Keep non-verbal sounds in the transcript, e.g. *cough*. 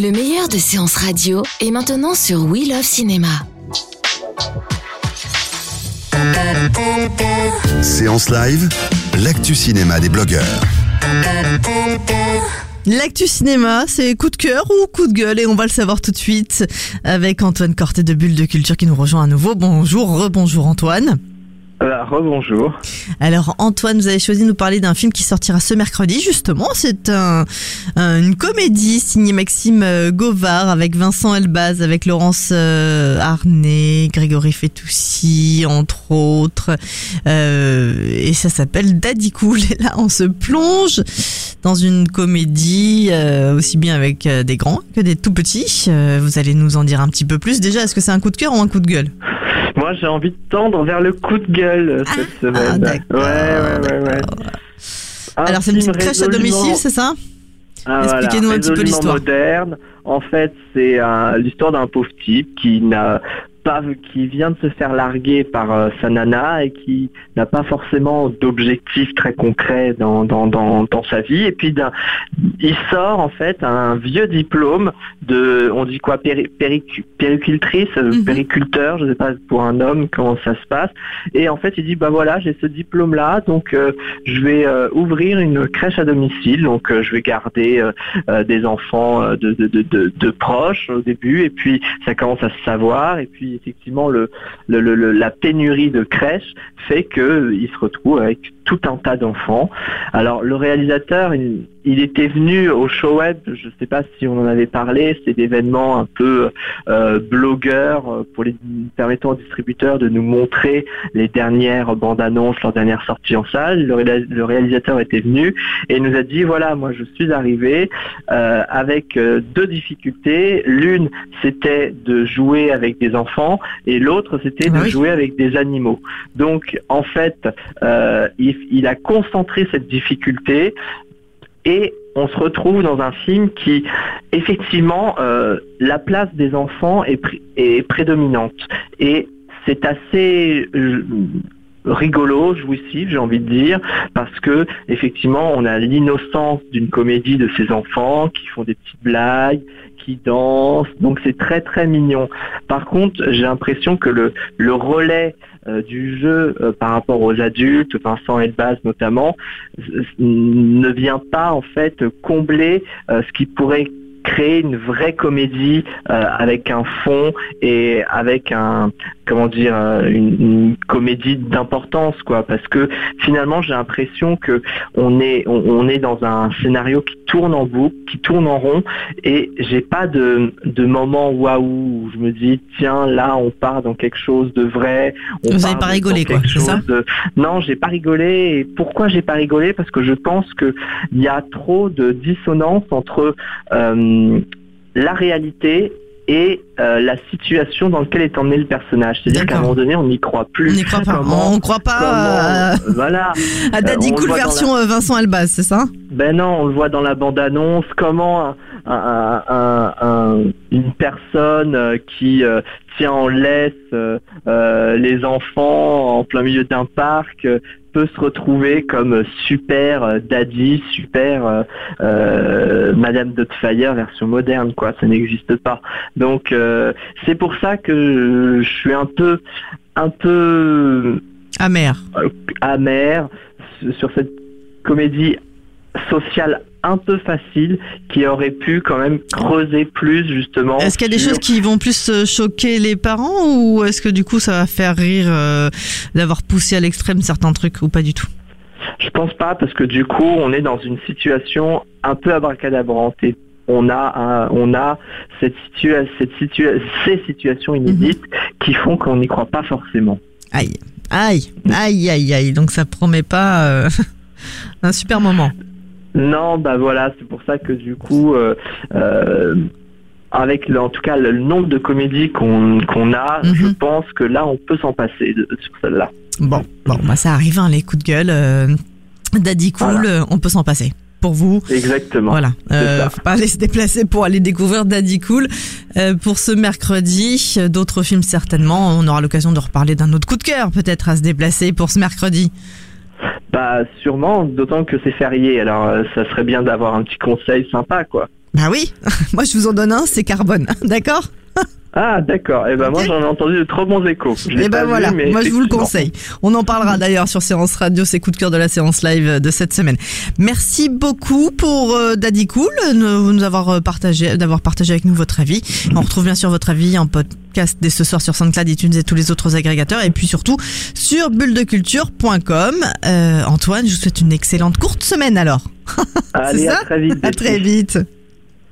Le meilleur de séances radio est maintenant sur We Love Cinéma. Séance live, l'actu cinéma des blogueurs. L'actu cinéma, c'est coup de cœur ou coup de gueule et on va le savoir tout de suite avec Antoine Corté de Bulle de Culture qui nous rejoint à nouveau. Bonjour, rebonjour Antoine. Alors Antoine, vous avez choisi de nous parler d'un film qui sortira ce mercredi justement. C'est un- une comédie signée Maxime euh, Govard avec Vincent Elbaz, avec Laurence euh, Arnay, Grégory Fetoussi entre autres. Euh, et ça s'appelle Daddy Cool. *laughs* Et là on se plonge dans une comédie euh, aussi bien avec euh, des grands que des tout petits. Euh, vous allez nous en dire un petit peu plus. Déjà, est-ce que c'est un coup de cœur ou un coup de gueule? Moi, j'ai envie de tendre vers le coup de gueule euh, cette Ah, semaine. ouais, ouais, ouais, ouais. Alors c'est une petite crèche à domicile, c'est ça Ah, Expliquez-nous un petit peu l'histoire. moderne. En fait, c'est euh, l'histoire d'un pauvre type qui n'a pas, qui vient de se faire larguer par euh, sa nana et qui n'a pas forcément d'objectif très concret dans, dans, dans, dans sa vie. Et puis, il sort en fait un vieux diplôme de, on dit quoi, péri, péricu- péricultrice, euh, Mhm. périculteur, je sais pas pour un homme comment ça se passe. Et en fait, il dit bah voilà, j'ai ce diplôme-là, donc euh, je vais euh, ouvrir une crèche à domicile. Donc, je vais garder des enfants de, de, de, de, de proches au début, et puis ça commence à se savoir, et puis effectivement la pénurie de crèches fait que euh, se retrouve avec tout un tas d'enfants. Alors le réalisateur, il, il était venu au show web, je ne sais pas si on en avait parlé, c'est d'événements un peu euh, blogueurs euh, pour les permettant aux distributeurs de nous montrer les dernières bandes annonces, leurs dernières sorties en salle. Le, réa- le réalisateur était venu et nous a dit voilà, moi je suis arrivé euh, avec euh, deux difficultés. L'une, c'était de jouer avec des enfants et l'autre, c'était Ah de oui. jouer avec des animaux. Donc, en fait, euh, il, il a concentré cette difficulté et on se retrouve dans un film qui, effectivement, euh, la place des enfants est, pr- est prédominante. Et c'est assez euh, rigolo, jouissif, j'ai envie de dire, parce que effectivement, on a l'innocence d'une comédie de ces enfants qui font des petites blagues, qui dansent, donc c'est très très mignon. Par contre, j'ai l'impression que le, le relais euh, du jeu euh, par rapport aux adultes, Vincent Elbaz notamment, ne vient pas en fait combler euh, ce qui pourrait une vraie comédie euh, avec un fond et avec un comment dire euh, une, comédie d'importance quoi. Parce que finalement j'ai l'impression que on est on est dans un scénario qui tourne en boucle qui tourne en rond et j'ai pas de de moment waouh où je me dis tiens là on part dans quelque chose de vrai on Vous part avez pas rigolé, quoi, quelque c'est ça chose de- non j'ai pas rigolé et pourquoi j'ai pas rigolé? Parce que je pense que il y a trop de dissonance entre euh, la réalité et euh, la situation dans laquelle est emmené le personnage. C'est-à-dire qu'à un moment donné, on n'y croit plus. On n'y croit pas. Comment- on croit pas comment- voilà. *laughs* à, à Daddy Cool version euh, Vincent Elbaz, c'est ça? Ben non, on le voit dans la bande-annonce. Comment un- un- un- un- une personne euh, qui euh, tient en laisse euh, euh, les enfants en plein milieu d'un parc euh, peut se retrouver comme super euh, daddy, super euh, euh, Madame Dotfire version moderne, quoi. Ça n'existe pas. Donc euh, c'est pour ça que je suis un peu, un peu Amer. amer sur cette comédie sociale un peu facile qui aurait pu quand même creuser plus justement. Est-ce qu'il y a des choses qui vont plus euh, choquer les parents ou est-ce que du coup ça va faire rire euh, d'avoir poussé à l'extrême certains trucs ou pas du tout? Je pense pas parce que du coup on est dans une situation un peu abracadabrante et on a un- on a cette situa cette situa ces situations inédites qui font qu'on n'y croit pas forcément. Aïe, aïe, aïe, aïe, aïe. Donc ça promet pas euh, *laughs* un super moment. Non, bah voilà, c'est pour ça que du coup, euh, euh, avec le- en tout cas le nombre de comédies qu'on qu'on a, Mhm. je pense que là on peut s'en passer de- sur celle-là. Bon, bon, bah ça arrive, hein, les coups de gueule. euh, Daddy cool, Voilà. on peut s'en passer. Pour vous, Exactement. voilà. Euh, faut pas aller se déplacer pour aller découvrir Daddy Cool. Euh, pour ce mercredi, d'autres films certainement. On aura l'occasion de reparler d'un autre coup de cœur, peut-être à se déplacer pour ce mercredi. Bah sûrement, d'autant que c'est férié, alors euh, ça serait bien d'avoir un petit conseil sympa quoi. Bah oui, *laughs* moi je vous en donne un, c'est Carbone, d'accord? Ah, d'accord. Et ben moi j'en ai entendu de trop bons échos. Et ben pas vu, voilà, mais moi je vous le conseille. On en parlera d'ailleurs sur Séance Radio, c'est coup de cœur de la séance live de cette semaine. Merci beaucoup pour euh, Daddy Cool, de nous avoir euh, partagé, d'avoir partagé avec nous votre avis. On retrouve bien sûr votre avis en podcast dès ce soir sur SoundCloud, iTunes et tous les autres agrégateurs, et puis surtout sur bulledeculture.com. Euh, Antoine, je vous souhaite une excellente courte semaine alors. *laughs* Allez, à très vite. À très vite.